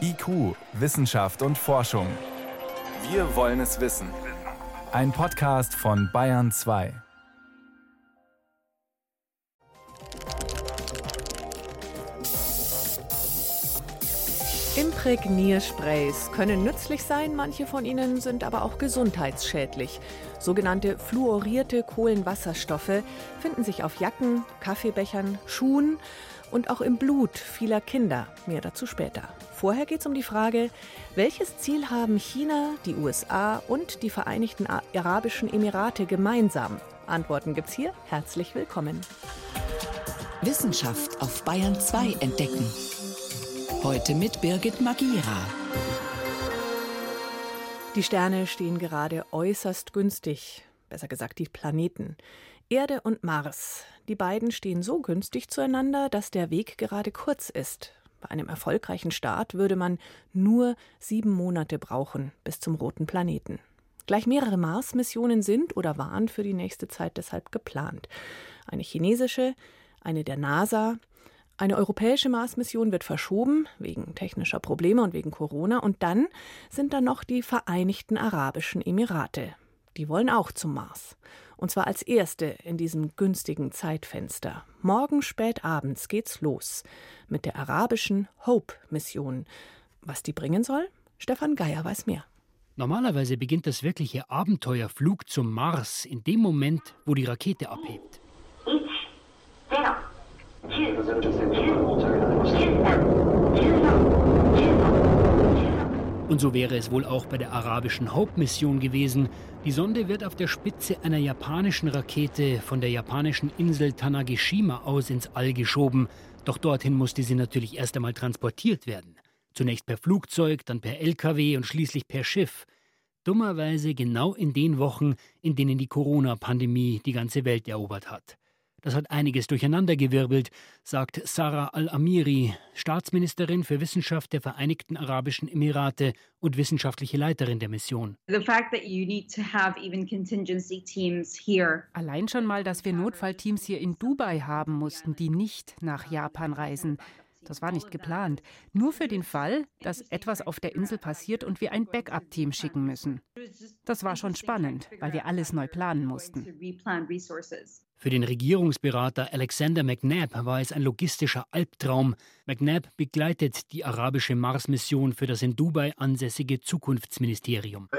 IQ, Wissenschaft und Forschung. Wir wollen es wissen. Ein Podcast von Bayern 2. Imprägniersprays können nützlich sein, manche von ihnen sind aber auch gesundheitsschädlich. Sogenannte fluorierte Kohlenwasserstoffe finden sich auf Jacken, Kaffeebechern, Schuhen und auch im Blut vieler Kinder. Mehr dazu später. Vorher geht es um die Frage, welches Ziel haben China, die USA und die Vereinigten Arabischen Emirate gemeinsam? Antworten gibt's hier. Herzlich willkommen. Wissenschaft auf Bayern 2 entdecken. Heute mit Birgit Magira. Die Sterne stehen gerade äußerst günstig, besser gesagt die Planeten. Erde und Mars. Die beiden stehen so günstig zueinander, dass der Weg gerade kurz ist. Bei einem erfolgreichen Start würde man nur sieben Monate brauchen bis zum roten Planeten. Gleich mehrere Mars-Missionen sind oder waren für die nächste Zeit deshalb geplant. Eine chinesische, eine der NASA, eine europäische Mars-Mission wird verschoben wegen technischer Probleme und wegen Corona. Und dann sind da noch die Vereinigten Arabischen Emirate. Die wollen auch zum Mars. Und zwar als erste in diesem günstigen Zeitfenster. Morgen spät abends geht's los mit der arabischen Hope-Mission. Was die bringen soll? Stefan Geier weiß mehr. Normalerweise beginnt das wirkliche Abenteuerflug zum Mars in dem Moment, wo die Rakete abhebt. Und so wäre es wohl auch bei der arabischen Hauptmission gewesen. Die Sonde wird auf der Spitze einer japanischen Rakete von der japanischen Insel Tanagishima aus ins All geschoben. Doch dorthin musste sie natürlich erst einmal transportiert werden. Zunächst per Flugzeug, dann per LKW und schließlich per Schiff. Dummerweise genau in den Wochen, in denen die Corona-Pandemie die ganze Welt erobert hat. Das hat einiges durcheinandergewirbelt, sagt Sarah Al-Amiri, Staatsministerin für Wissenschaft der Vereinigten Arabischen Emirate und wissenschaftliche Leiterin der Mission. Allein schon mal, dass wir Notfallteams hier in Dubai haben mussten, die nicht nach Japan reisen. Das war nicht geplant. Nur für den Fall, dass etwas auf der Insel passiert und wir ein Backup-Team schicken müssen. Das war schon spannend, weil wir alles neu planen mussten. Für den Regierungsberater Alexander McNabb war es ein logistischer Albtraum. McNabb begleitet die arabische Mars-Mission für das in Dubai ansässige Zukunftsministerium.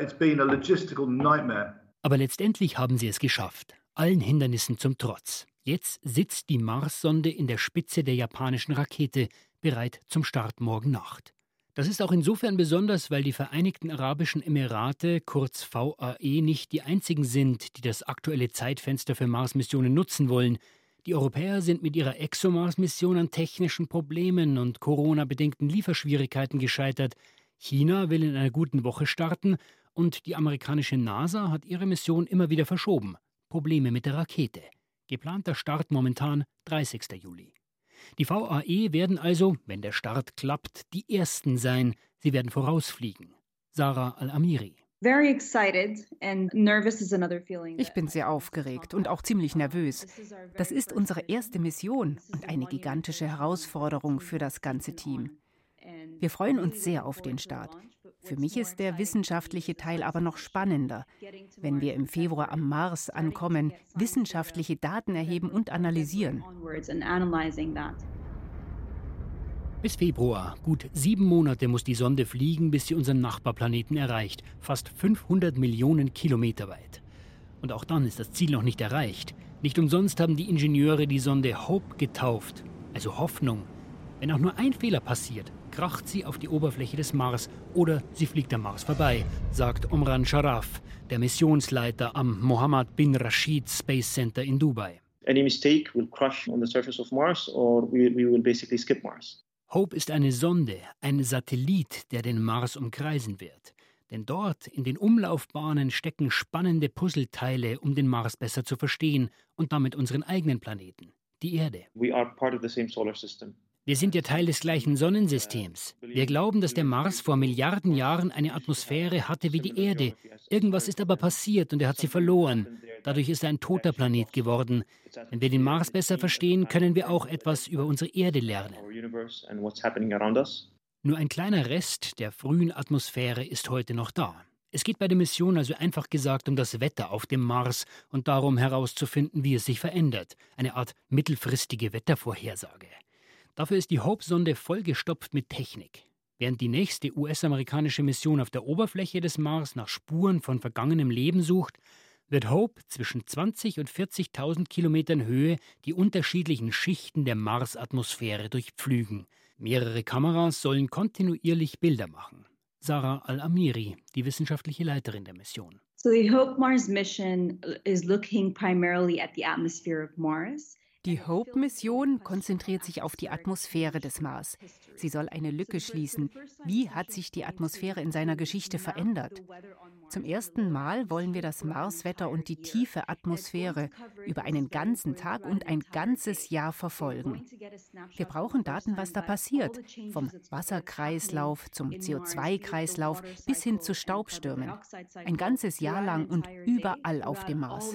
Aber letztendlich haben sie es geschafft, allen Hindernissen zum Trotz. Jetzt sitzt die Mars-Sonde in der Spitze der japanischen Rakete, bereit zum Start morgen Nacht. Das ist auch insofern besonders, weil die Vereinigten Arabischen Emirate, kurz VAE, nicht die einzigen sind, die das aktuelle Zeitfenster für Mars-Missionen nutzen wollen. Die Europäer sind mit ihrer ExoMars-Mission an technischen Problemen und Corona-bedingten Lieferschwierigkeiten gescheitert. China will in einer guten Woche starten und die amerikanische NASA hat ihre Mission immer wieder verschoben. Probleme mit der Rakete. Geplanter Start momentan 30. Juli. Die VAE werden also, wenn der Start klappt, die Ersten sein. Sie werden vorausfliegen. Sarah Al-Amiri. Ich bin sehr aufgeregt und auch ziemlich nervös. Das ist unsere erste Mission und eine gigantische Herausforderung für das ganze Team. Wir freuen uns sehr auf den Start. Für mich ist der wissenschaftliche Teil aber noch spannender. Wenn wir im Februar am Mars ankommen, wissenschaftliche Daten erheben und analysieren. Bis Februar, gut sieben Monate muss die Sonde fliegen, bis sie unseren Nachbarplaneten erreicht, fast 500 Millionen Kilometer weit. Und auch dann ist das Ziel noch nicht erreicht. Nicht umsonst haben die Ingenieure die Sonde Hope getauft, also Hoffnung. Wenn auch nur ein Fehler passiert, kracht sie auf die Oberfläche des Mars oder sie fliegt am Mars vorbei, sagt Omran Sharaf, der Missionsleiter am Mohammed bin Rashid Space Center in Dubai. Any mistake will crash on the surface of Mars or we, we will basically skip Mars. Hope ist eine Sonde, ein Satellit, der den Mars umkreisen wird. Denn dort in den Umlaufbahnen stecken spannende Puzzleteile, um den Mars besser zu verstehen und damit unseren eigenen Planeten, die Erde. We are part of the same solar system. Wir sind ja Teil des gleichen Sonnensystems. Wir glauben, dass der Mars vor Milliarden Jahren eine Atmosphäre hatte wie die Erde. Irgendwas ist aber passiert und er hat sie verloren. Dadurch ist er ein toter Planet geworden. Wenn wir den Mars besser verstehen, können wir auch etwas über unsere Erde lernen. Nur ein kleiner Rest der frühen Atmosphäre ist heute noch da. Es geht bei der Mission also einfach gesagt um das Wetter auf dem Mars und darum herauszufinden, wie es sich verändert. Eine Art mittelfristige Wettervorhersage. Dafür ist die Hope-Sonde vollgestopft mit Technik. Während die nächste US-amerikanische Mission auf der Oberfläche des Mars nach Spuren von vergangenem Leben sucht, wird Hope zwischen 20 und 40.000 Kilometern Höhe die unterschiedlichen Schichten der Marsatmosphäre durchpflügen. Mehrere Kameras sollen kontinuierlich Bilder machen. Sarah Al-Amiri, die wissenschaftliche Leiterin der Mission. So the Hope Mars mission is looking primarily at the atmosphere of Mars. Die Hope-Mission konzentriert sich auf die Atmosphäre des Mars. Sie soll eine Lücke schließen. Wie hat sich die Atmosphäre in seiner Geschichte verändert? Zum ersten Mal wollen wir das Marswetter und die tiefe Atmosphäre über einen ganzen Tag und ein ganzes Jahr verfolgen. Wir brauchen Daten, was da passiert, vom Wasserkreislauf zum CO2-Kreislauf bis hin zu Staubstürmen. Ein ganzes Jahr lang und überall auf dem Mars.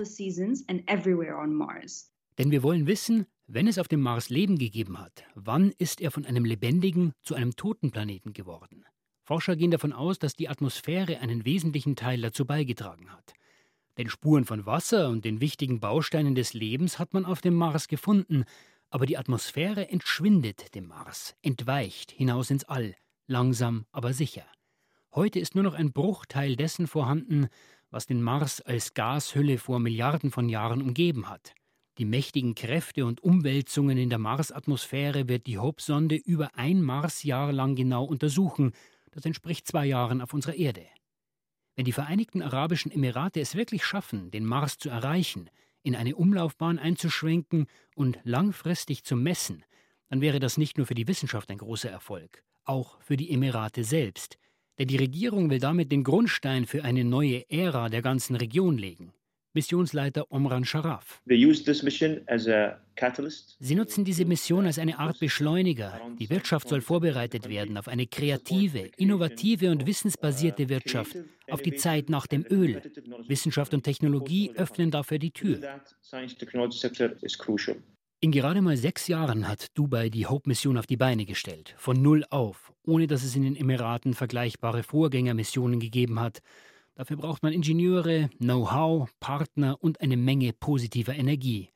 Denn wir wollen wissen, wenn es auf dem Mars Leben gegeben hat, wann ist er von einem lebendigen zu einem toten Planeten geworden? Forscher gehen davon aus, dass die Atmosphäre einen wesentlichen Teil dazu beigetragen hat. Denn Spuren von Wasser und den wichtigen Bausteinen des Lebens hat man auf dem Mars gefunden, aber die Atmosphäre entschwindet dem Mars, entweicht hinaus ins All, langsam aber sicher. Heute ist nur noch ein Bruchteil dessen vorhanden, was den Mars als Gashülle vor Milliarden von Jahren umgeben hat. Die mächtigen Kräfte und Umwälzungen in der Marsatmosphäre wird die Hope-Sonde über ein Marsjahr lang genau untersuchen. Das entspricht zwei Jahren auf unserer Erde. Wenn die Vereinigten Arabischen Emirate es wirklich schaffen, den Mars zu erreichen, in eine Umlaufbahn einzuschwenken und langfristig zu messen, dann wäre das nicht nur für die Wissenschaft ein großer Erfolg, auch für die Emirate selbst. Denn die Regierung will damit den Grundstein für eine neue Ära der ganzen Region legen. Missionsleiter Omran Sharaf. Sie nutzen diese Mission als eine Art Beschleuniger. Die Wirtschaft soll vorbereitet werden auf eine kreative, innovative und wissensbasierte Wirtschaft, auf die Zeit nach dem Öl. Wissenschaft und Technologie öffnen dafür die Tür. In gerade mal sechs Jahren hat Dubai die Hope-Mission auf die Beine gestellt, von null auf, ohne dass es in den Emiraten vergleichbare Vorgängermissionen gegeben hat. Dafür braucht man Ingenieure, Know-how, Partner und eine Menge positiver Energie.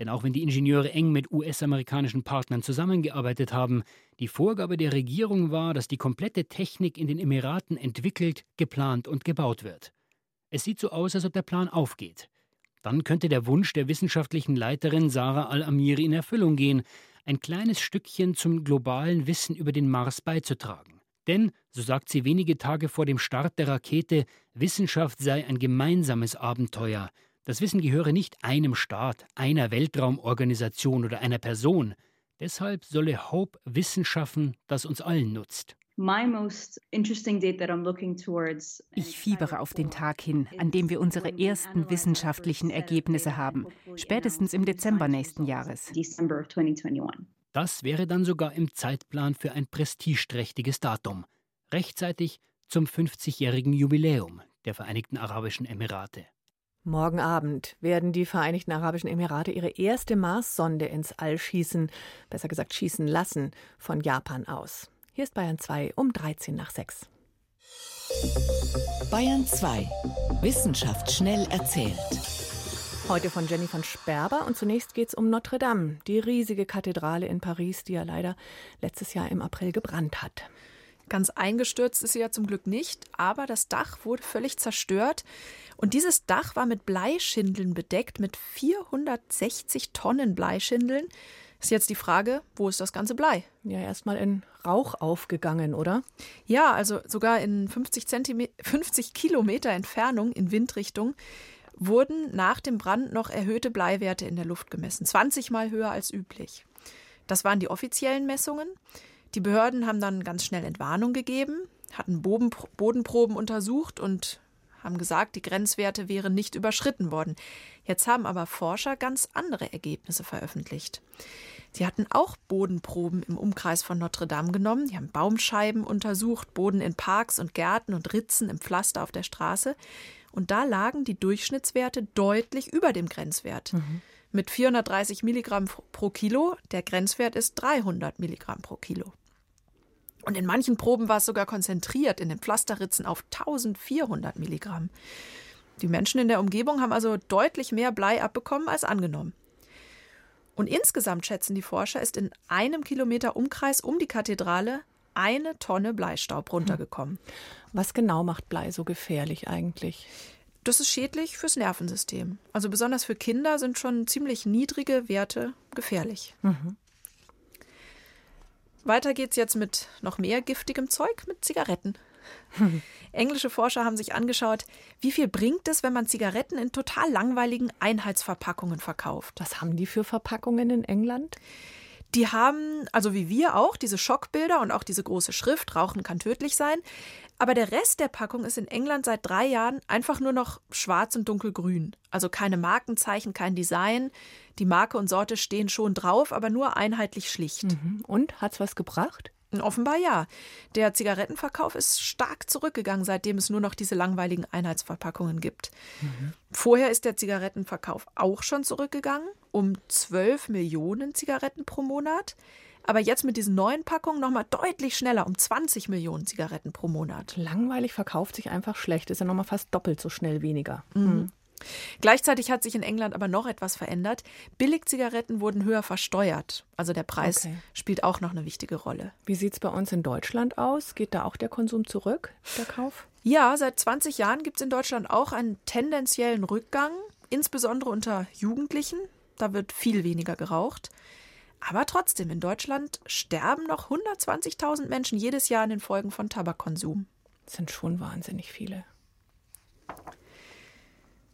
Denn auch wenn die Ingenieure eng mit US-amerikanischen Partnern zusammengearbeitet haben, die Vorgabe der Regierung war, dass die komplette Technik in den Emiraten entwickelt, geplant und gebaut wird. Es sieht so aus, als ob der Plan aufgeht. Dann könnte der Wunsch der wissenschaftlichen Leiterin Sarah Al-Amiri in Erfüllung gehen, ein kleines Stückchen zum globalen Wissen über den Mars beizutragen. Denn, so sagt sie wenige Tage vor dem Start der Rakete, Wissenschaft sei ein gemeinsames Abenteuer. Das Wissen gehöre nicht einem Staat, einer Weltraumorganisation oder einer Person. Deshalb solle Hope Wissen schaffen, das uns allen nutzt. Ich fiebere auf den Tag hin, an dem wir unsere ersten wissenschaftlichen Ergebnisse haben, spätestens im Dezember nächsten Jahres. Das wäre dann sogar im Zeitplan für ein prestigeträchtiges Datum, rechtzeitig zum 50-jährigen Jubiläum der Vereinigten Arabischen Emirate. Morgen Abend werden die Vereinigten Arabischen Emirate ihre erste Mars-Sonde ins All schießen, besser gesagt schießen lassen, von Japan aus. Hier ist Bayern 2 um 13 nach 6. Bayern 2. Wissenschaft schnell erzählt. Heute von Jenny von Sperber und zunächst geht es um Notre Dame, die riesige Kathedrale in Paris, die ja leider letztes Jahr im April gebrannt hat. Ganz eingestürzt ist sie ja zum Glück nicht, aber das Dach wurde völlig zerstört. Und dieses Dach war mit Bleischindeln bedeckt, mit 460 Tonnen Bleischindeln. Ist jetzt die Frage, wo ist das ganze Blei? Ja, erstmal in Rauch aufgegangen, oder? Ja, also sogar in 50, Zentimeter, 50 Kilometer Entfernung in Windrichtung wurden nach dem Brand noch erhöhte Bleiwerte in der Luft gemessen, 20 Mal höher als üblich. Das waren die offiziellen Messungen. Die Behörden haben dann ganz schnell Entwarnung gegeben, hatten Bodenproben untersucht und haben gesagt, die Grenzwerte wären nicht überschritten worden. Jetzt haben aber Forscher ganz andere Ergebnisse veröffentlicht. Sie hatten auch Bodenproben im Umkreis von Notre Dame genommen. Die haben Baumscheiben untersucht, Boden in Parks und Gärten und Ritzen im Pflaster auf der Straße. Und da lagen die Durchschnittswerte deutlich über dem Grenzwert. Mhm. Mit 430 Milligramm pro Kilo, der Grenzwert ist 300 Milligramm pro Kilo. Und in manchen Proben war es sogar konzentriert in den Pflasterritzen auf 1400 Milligramm. Die Menschen in der Umgebung haben also deutlich mehr Blei abbekommen als angenommen. Und insgesamt schätzen die Forscher, ist in einem Kilometer Umkreis um die Kathedrale eine Tonne Bleistaub runtergekommen. Was genau macht Blei so gefährlich eigentlich? Das ist schädlich fürs Nervensystem. Also besonders für Kinder sind schon ziemlich niedrige Werte gefährlich. Mhm. Weiter geht's jetzt mit noch mehr giftigem Zeug, mit Zigaretten. Englische Forscher haben sich angeschaut, wie viel bringt es, wenn man Zigaretten in total langweiligen Einheitsverpackungen verkauft. Was haben die für Verpackungen in England? Die haben, also wie wir auch, diese Schockbilder und auch diese große Schrift, Rauchen kann tödlich sein. Aber der Rest der Packung ist in England seit drei Jahren einfach nur noch schwarz und dunkelgrün. Also keine Markenzeichen, kein Design. Die Marke und Sorte stehen schon drauf, aber nur einheitlich schlicht. Mhm. Und hat's was gebracht? Offenbar ja. Der Zigarettenverkauf ist stark zurückgegangen, seitdem es nur noch diese langweiligen Einheitsverpackungen gibt. Mhm. Vorher ist der Zigarettenverkauf auch schon zurückgegangen, um 12 Millionen Zigaretten pro Monat. Aber jetzt mit diesen neuen Packungen nochmal deutlich schneller, um 20 Millionen Zigaretten pro Monat. Langweilig verkauft sich einfach schlecht, ist ja nochmal fast doppelt so schnell weniger. Mhm. mhm. Gleichzeitig hat sich in England aber noch etwas verändert. Billigzigaretten wurden höher versteuert. Also der Preis okay. spielt auch noch eine wichtige Rolle. Wie sieht es bei uns in Deutschland aus? Geht da auch der Konsum zurück, der Kauf? Ja, seit 20 Jahren gibt es in Deutschland auch einen tendenziellen Rückgang, insbesondere unter Jugendlichen. Da wird viel weniger geraucht. Aber trotzdem, in Deutschland sterben noch 120.000 Menschen jedes Jahr an den Folgen von Tabakkonsum. Das sind schon wahnsinnig viele.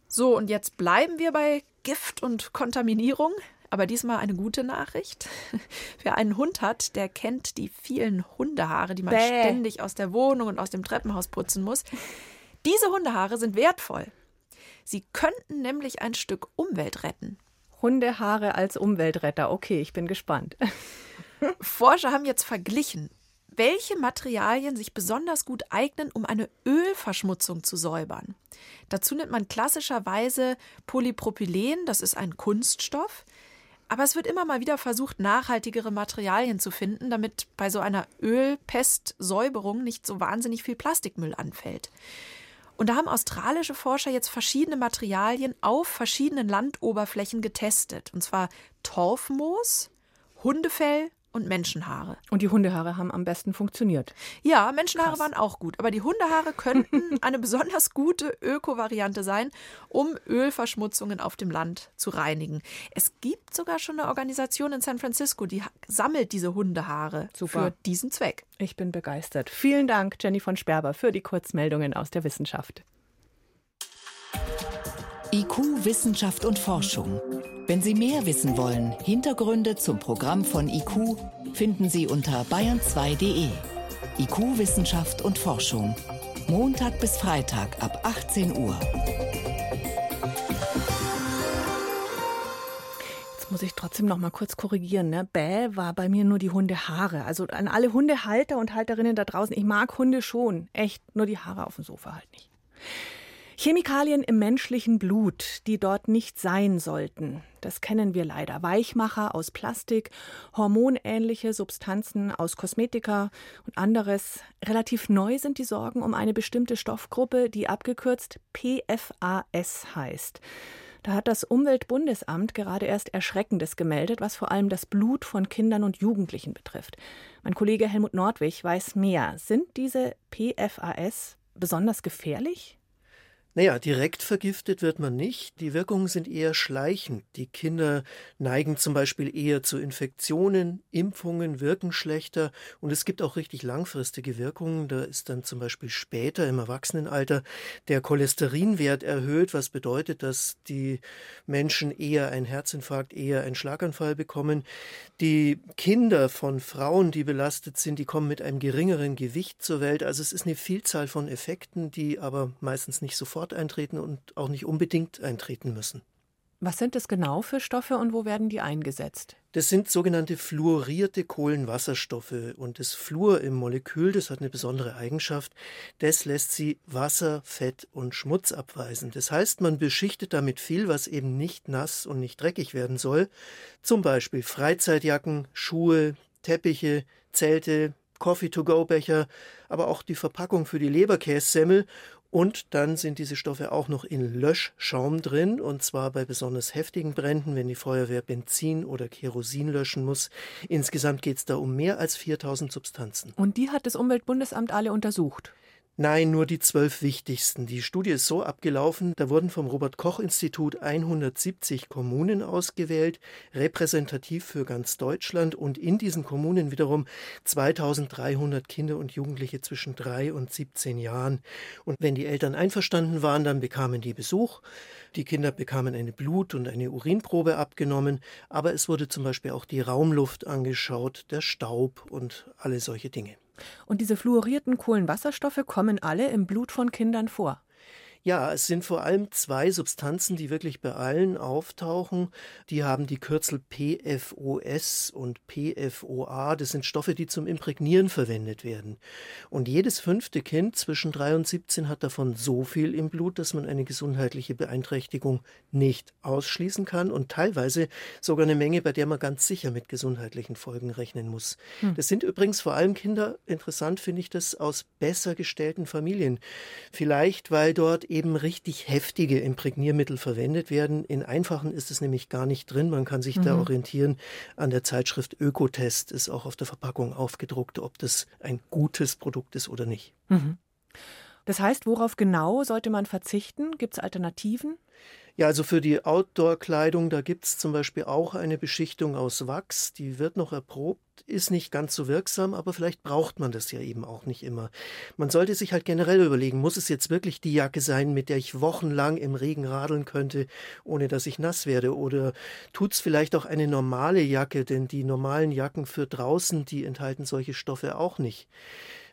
So, und jetzt bleiben wir bei Gift und Kontaminierung. Aber diesmal eine gute Nachricht. Wer einen Hund hat, der kennt die vielen Hundehaare, die man Bäh. ständig aus der Wohnung und aus dem Treppenhaus putzen muss. Diese Hundehaare sind wertvoll. Sie könnten nämlich ein Stück Umwelt retten. Hundehaare als Umweltretter. Okay, ich bin gespannt. Forscher haben jetzt verglichen, welche Materialien sich besonders gut eignen, um eine Ölverschmutzung zu säubern. Dazu nimmt man klassischerweise Polypropylen, das ist ein Kunststoff. Aber es wird immer mal wieder versucht, nachhaltigere Materialien zu finden, damit bei so einer Ölpestsäuberung nicht so wahnsinnig viel Plastikmüll anfällt. Und da haben australische Forscher jetzt verschiedene Materialien auf verschiedenen Landoberflächen getestet. Und zwar Torfmoos, Hundefell und Menschenhaare. Und die Hundehaare haben am besten funktioniert. Ja, Menschenhaare Krass. waren auch gut. Aber die Hundehaare könnten eine besonders gute Öko-Variante sein, um Ölverschmutzungen auf dem Land zu reinigen. Es gibt sogar schon eine Organisation in San Francisco, die sammelt diese Hundehaare Super. für diesen Zweck. Ich bin begeistert. Vielen Dank, Jenny von Sperber, für die Kurzmeldungen aus der Wissenschaft. IQ, Wissenschaft und Forschung. Wenn Sie mehr wissen wollen, Hintergründe zum Programm von IQ finden Sie unter bayern2.de. IQ, Wissenschaft und Forschung. Montag bis Freitag ab 18 Uhr. Jetzt muss ich trotzdem noch mal kurz korrigieren. Ne? Bäh war bei mir nur die Hundehaare. Also an alle Hundehalter und Halterinnen da draußen. Ich mag Hunde schon. Echt. Nur die Haare auf dem Sofa halt nicht. Chemikalien im menschlichen Blut, die dort nicht sein sollten. Das kennen wir leider. Weichmacher aus Plastik, hormonähnliche Substanzen aus Kosmetika und anderes. Relativ neu sind die Sorgen um eine bestimmte Stoffgruppe, die abgekürzt PFAS heißt. Da hat das Umweltbundesamt gerade erst Erschreckendes gemeldet, was vor allem das Blut von Kindern und Jugendlichen betrifft. Mein Kollege Helmut Nordwig weiß mehr. Sind diese PFAS besonders gefährlich? Naja, direkt vergiftet wird man nicht. Die Wirkungen sind eher schleichend. Die Kinder neigen zum Beispiel eher zu Infektionen, Impfungen wirken schlechter und es gibt auch richtig langfristige Wirkungen. Da ist dann zum Beispiel später im Erwachsenenalter der Cholesterinwert erhöht, was bedeutet, dass die Menschen eher einen Herzinfarkt, eher einen Schlaganfall bekommen. Die Kinder von Frauen, die belastet sind, die kommen mit einem geringeren Gewicht zur Welt. Also es ist eine Vielzahl von Effekten, die aber meistens nicht sofort sofort eintreten und auch nicht unbedingt eintreten müssen. Was sind das genau für Stoffe und wo werden die eingesetzt? Das sind sogenannte fluorierte Kohlenwasserstoffe und das Fluor im Molekül, das hat eine besondere Eigenschaft, das lässt sie Wasser, Fett und Schmutz abweisen. Das heißt, man beschichtet damit viel, was eben nicht nass und nicht dreckig werden soll, zum Beispiel Freizeitjacken, Schuhe, Teppiche, Zelte, Coffee-to-go-Becher, aber auch die Verpackung für die Leberkässemmel und dann sind diese Stoffe auch noch in Löschschaum drin, und zwar bei besonders heftigen Bränden, wenn die Feuerwehr Benzin oder Kerosin löschen muss. Insgesamt geht es da um mehr als 4000 Substanzen. Und die hat das Umweltbundesamt alle untersucht? Nein, nur die zwölf wichtigsten. Die Studie ist so abgelaufen, da wurden vom Robert Koch Institut 170 Kommunen ausgewählt, repräsentativ für ganz Deutschland und in diesen Kommunen wiederum 2300 Kinder und Jugendliche zwischen drei und 17 Jahren. Und wenn die Eltern einverstanden waren, dann bekamen die Besuch. Die Kinder bekamen eine Blut- und eine Urinprobe abgenommen, aber es wurde zum Beispiel auch die Raumluft angeschaut, der Staub und alle solche Dinge. Und diese fluorierten Kohlenwasserstoffe kommen alle im Blut von Kindern vor. Ja, es sind vor allem zwei Substanzen, die wirklich bei allen auftauchen. Die haben die Kürzel PFOS und PFOA. Das sind Stoffe, die zum Imprägnieren verwendet werden. Und jedes fünfte Kind zwischen 3 und 17 hat davon so viel im Blut, dass man eine gesundheitliche Beeinträchtigung nicht ausschließen kann und teilweise sogar eine Menge, bei der man ganz sicher mit gesundheitlichen Folgen rechnen muss. Hm. Das sind übrigens vor allem Kinder, interessant finde ich das, aus besser gestellten Familien. Vielleicht, weil dort eben richtig heftige Imprägniermittel verwendet werden. In einfachen ist es nämlich gar nicht drin. Man kann sich mhm. da orientieren an der Zeitschrift Ökotest, ist auch auf der Verpackung aufgedruckt, ob das ein gutes Produkt ist oder nicht. Mhm. Das heißt, worauf genau sollte man verzichten? Gibt es Alternativen? Ja, also für die Outdoor-Kleidung, da gibt es zum Beispiel auch eine Beschichtung aus Wachs, die wird noch erprobt, ist nicht ganz so wirksam, aber vielleicht braucht man das ja eben auch nicht immer. Man sollte sich halt generell überlegen, muss es jetzt wirklich die Jacke sein, mit der ich wochenlang im Regen radeln könnte, ohne dass ich nass werde? Oder tut es vielleicht auch eine normale Jacke, denn die normalen Jacken für draußen, die enthalten solche Stoffe auch nicht.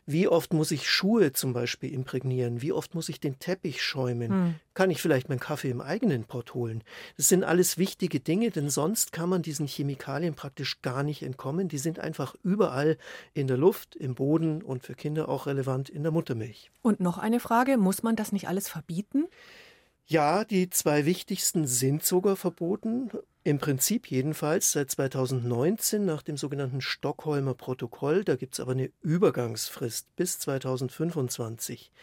Wie oft muss ich Schuhe zum Beispiel imprägnieren? Wie oft muss ich den Teppich schäumen? Hm. Kann ich vielleicht meinen Kaffee im eigenen Pott holen? Das sind alles wichtige Dinge, denn sonst kann man diesen Chemikalien praktisch gar nicht entkommen. Die sind einfach überall in der Luft, im Boden und für Kinder auch relevant in der Muttermilch. Und noch eine Frage, muss man das nicht alles verbieten? Ja, die zwei wichtigsten sind sogar verboten. Im Prinzip jedenfalls seit 2019 nach dem sogenannten Stockholmer Protokoll. Da gibt es aber eine Übergangsfrist bis 2025.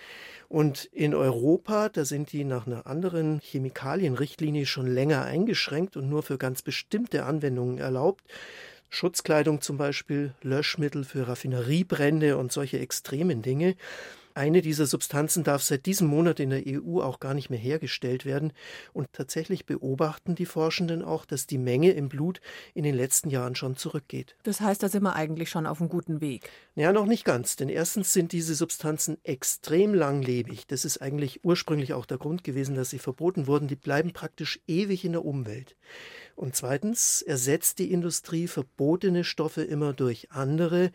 Und in Europa, da sind die nach einer anderen Chemikalienrichtlinie schon länger eingeschränkt und nur für ganz bestimmte Anwendungen erlaubt. Schutzkleidung zum Beispiel, Löschmittel für Raffineriebrände und solche extremen Dinge. Eine dieser Substanzen darf seit diesem Monat in der EU auch gar nicht mehr hergestellt werden. Und tatsächlich beobachten die Forschenden auch, dass die Menge im Blut in den letzten Jahren schon zurückgeht. Das heißt, da sind wir eigentlich schon auf einem guten Weg. Ja, noch nicht ganz. Denn erstens sind diese Substanzen extrem langlebig. Das ist eigentlich ursprünglich auch der Grund gewesen, dass sie verboten wurden. Die bleiben praktisch ewig in der Umwelt. Und zweitens ersetzt die Industrie verbotene Stoffe immer durch andere.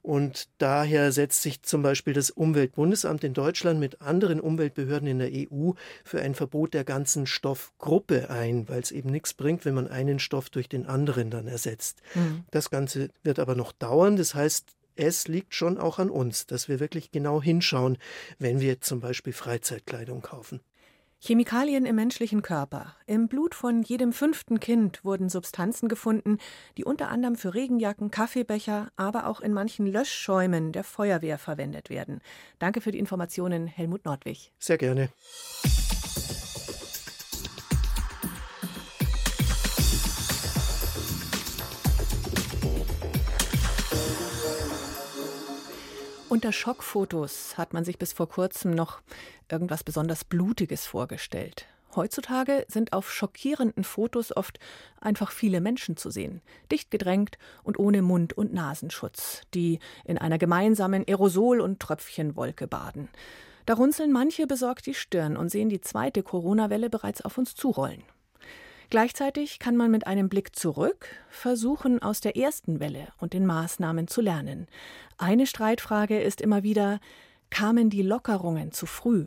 Und daher setzt sich zum Beispiel das Umweltbundesamt in Deutschland mit anderen Umweltbehörden in der EU für ein Verbot der ganzen Stoffgruppe ein, weil es eben nichts bringt, wenn man einen Stoff durch den anderen dann ersetzt. Mhm. Das Ganze wird aber noch dauern. Das heißt, es liegt schon auch an uns, dass wir wirklich genau hinschauen, wenn wir zum Beispiel Freizeitkleidung kaufen. Chemikalien im menschlichen Körper. Im Blut von jedem fünften Kind wurden Substanzen gefunden, die unter anderem für Regenjacken, Kaffeebecher, aber auch in manchen Löschschäumen der Feuerwehr verwendet werden. Danke für die Informationen, Helmut Nordwig. Sehr gerne. Unter Schockfotos hat man sich bis vor kurzem noch irgendwas besonders Blutiges vorgestellt. Heutzutage sind auf schockierenden Fotos oft einfach viele Menschen zu sehen, dicht gedrängt und ohne Mund- und Nasenschutz, die in einer gemeinsamen Aerosol- und Tröpfchenwolke baden. Da runzeln manche besorgt die Stirn und sehen die zweite Corona-Welle bereits auf uns zurollen. Gleichzeitig kann man mit einem Blick zurück versuchen, aus der ersten Welle und den Maßnahmen zu lernen. Eine Streitfrage ist immer wieder, kamen die Lockerungen zu früh?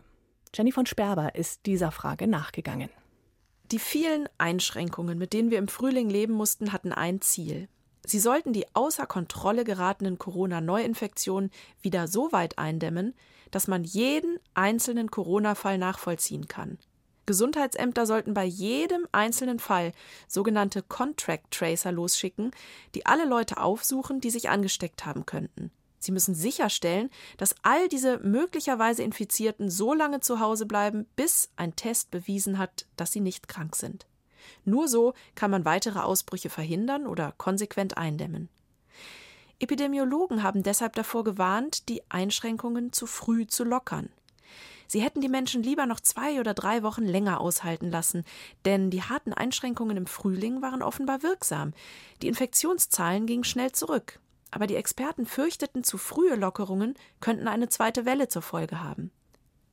Jenny von Sperber ist dieser Frage nachgegangen. Die vielen Einschränkungen, mit denen wir im Frühling leben mussten, hatten ein Ziel. Sie sollten die außer Kontrolle geratenen Corona-Neuinfektionen wieder so weit eindämmen, dass man jeden einzelnen Corona-Fall nachvollziehen kann. Gesundheitsämter sollten bei jedem einzelnen Fall sogenannte Contract Tracer losschicken, die alle Leute aufsuchen, die sich angesteckt haben könnten. Sie müssen sicherstellen, dass all diese möglicherweise Infizierten so lange zu Hause bleiben, bis ein Test bewiesen hat, dass sie nicht krank sind. Nur so kann man weitere Ausbrüche verhindern oder konsequent eindämmen. Epidemiologen haben deshalb davor gewarnt, die Einschränkungen zu früh zu lockern. Sie hätten die Menschen lieber noch zwei oder drei Wochen länger aushalten lassen, denn die harten Einschränkungen im Frühling waren offenbar wirksam. Die Infektionszahlen gingen schnell zurück. Aber die Experten fürchteten, zu frühe Lockerungen könnten eine zweite Welle zur Folge haben.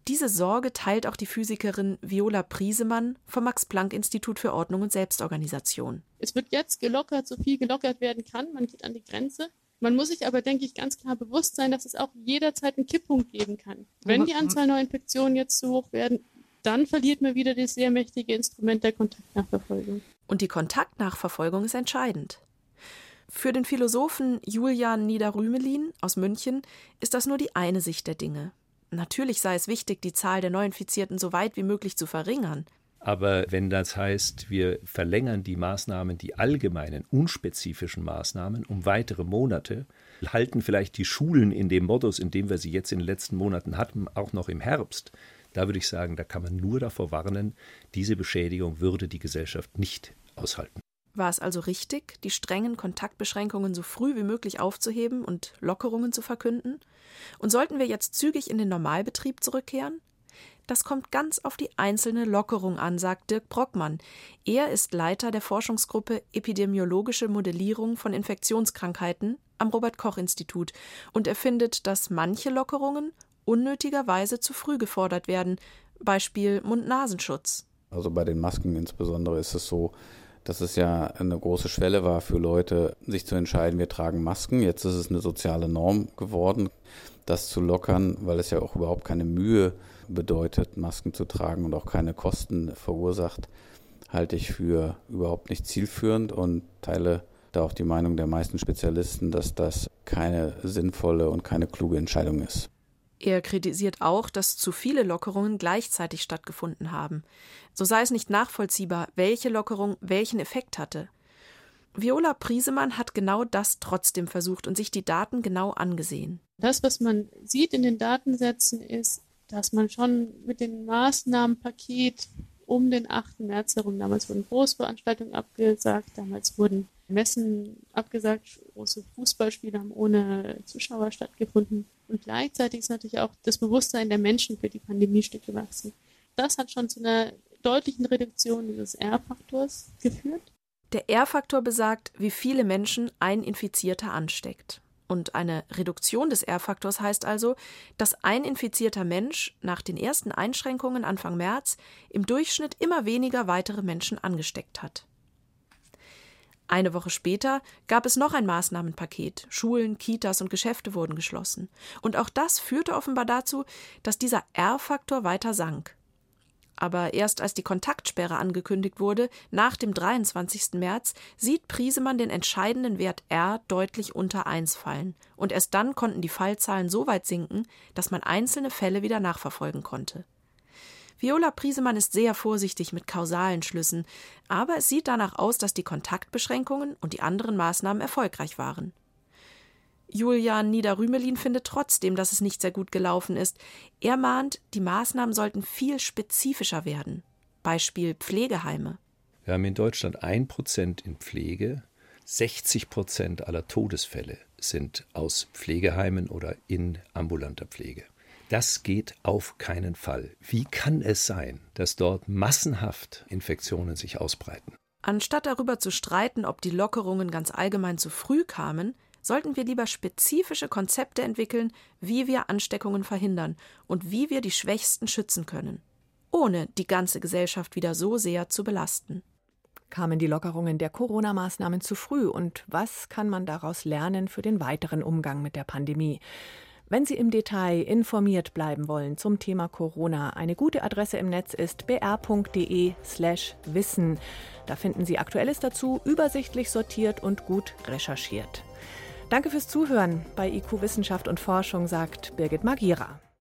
Diese Sorge teilt auch die Physikerin Viola Priesemann vom Max-Planck-Institut für Ordnung und Selbstorganisation. Es wird jetzt gelockert, so viel gelockert werden kann. Man geht an die Grenze. Man muss sich aber, denke ich, ganz klar bewusst sein, dass es auch jederzeit einen Kipppunkt geben kann. Wenn die Anzahl Neuinfektionen jetzt zu hoch werden, dann verliert man wieder das sehr mächtige Instrument der Kontaktnachverfolgung. Und die Kontaktnachverfolgung ist entscheidend. Für den Philosophen Julian Niederrümelin aus München ist das nur die eine Sicht der Dinge. Natürlich sei es wichtig, die Zahl der Neuinfizierten so weit wie möglich zu verringern. Aber wenn das heißt, wir verlängern die Maßnahmen, die allgemeinen, unspezifischen Maßnahmen um weitere Monate, halten vielleicht die Schulen in dem Modus, in dem wir sie jetzt in den letzten Monaten hatten, auch noch im Herbst, da würde ich sagen, da kann man nur davor warnen, diese Beschädigung würde die Gesellschaft nicht aushalten. War es also richtig, die strengen Kontaktbeschränkungen so früh wie möglich aufzuheben und Lockerungen zu verkünden? Und sollten wir jetzt zügig in den Normalbetrieb zurückkehren? Das kommt ganz auf die einzelne Lockerung an, sagt Dirk Brockmann. Er ist Leiter der Forschungsgruppe Epidemiologische Modellierung von Infektionskrankheiten am Robert Koch Institut und er findet, dass manche Lockerungen unnötigerweise zu früh gefordert werden, Beispiel Mund-Nasenschutz. Also bei den Masken insbesondere ist es so, dass es ja eine große Schwelle war für Leute, sich zu entscheiden, wir tragen Masken. Jetzt ist es eine soziale Norm geworden, das zu lockern, weil es ja auch überhaupt keine Mühe bedeutet, Masken zu tragen und auch keine Kosten verursacht, halte ich für überhaupt nicht zielführend und teile da auch die Meinung der meisten Spezialisten, dass das keine sinnvolle und keine kluge Entscheidung ist. Er kritisiert auch, dass zu viele Lockerungen gleichzeitig stattgefunden haben. So sei es nicht nachvollziehbar, welche Lockerung welchen Effekt hatte. Viola Priesemann hat genau das trotzdem versucht und sich die Daten genau angesehen. Das, was man sieht in den Datensätzen, ist, dass man schon mit dem Maßnahmenpaket um den 8. März herum, damals wurden Großveranstaltungen abgesagt, damals wurden Messen abgesagt, große Fußballspiele haben ohne Zuschauer stattgefunden. Und gleichzeitig ist natürlich auch das Bewusstsein der Menschen für die Pandemie Stück gewachsen. Das hat schon zu einer deutlichen Reduktion dieses R-Faktors geführt. Der R-Faktor besagt, wie viele Menschen ein Infizierter ansteckt. Und eine Reduktion des R-Faktors heißt also, dass ein infizierter Mensch nach den ersten Einschränkungen Anfang März im Durchschnitt immer weniger weitere Menschen angesteckt hat. Eine Woche später gab es noch ein Maßnahmenpaket. Schulen, Kitas und Geschäfte wurden geschlossen. Und auch das führte offenbar dazu, dass dieser R-Faktor weiter sank. Aber erst als die Kontaktsperre angekündigt wurde, nach dem 23. März, sieht Priesemann den entscheidenden Wert R deutlich unter 1 fallen. Und erst dann konnten die Fallzahlen so weit sinken, dass man einzelne Fälle wieder nachverfolgen konnte. Viola Priesemann ist sehr vorsichtig mit kausalen Schlüssen, aber es sieht danach aus, dass die Kontaktbeschränkungen und die anderen Maßnahmen erfolgreich waren. Julian Niederrümelin findet trotzdem, dass es nicht sehr gut gelaufen ist. Er mahnt, die Maßnahmen sollten viel spezifischer werden. Beispiel Pflegeheime. Wir haben in Deutschland ein Prozent in Pflege. 60 Prozent aller Todesfälle sind aus Pflegeheimen oder in ambulanter Pflege. Das geht auf keinen Fall. Wie kann es sein, dass dort massenhaft Infektionen sich ausbreiten? Anstatt darüber zu streiten, ob die Lockerungen ganz allgemein zu früh kamen, sollten wir lieber spezifische Konzepte entwickeln, wie wir Ansteckungen verhindern und wie wir die Schwächsten schützen können, ohne die ganze Gesellschaft wieder so sehr zu belasten. Kamen die Lockerungen der Corona-Maßnahmen zu früh und was kann man daraus lernen für den weiteren Umgang mit der Pandemie? Wenn Sie im Detail informiert bleiben wollen zum Thema Corona, eine gute Adresse im Netz ist br.de/slash wissen. Da finden Sie Aktuelles dazu, übersichtlich sortiert und gut recherchiert. Danke fürs Zuhören bei IQ Wissenschaft und Forschung, sagt Birgit Magira.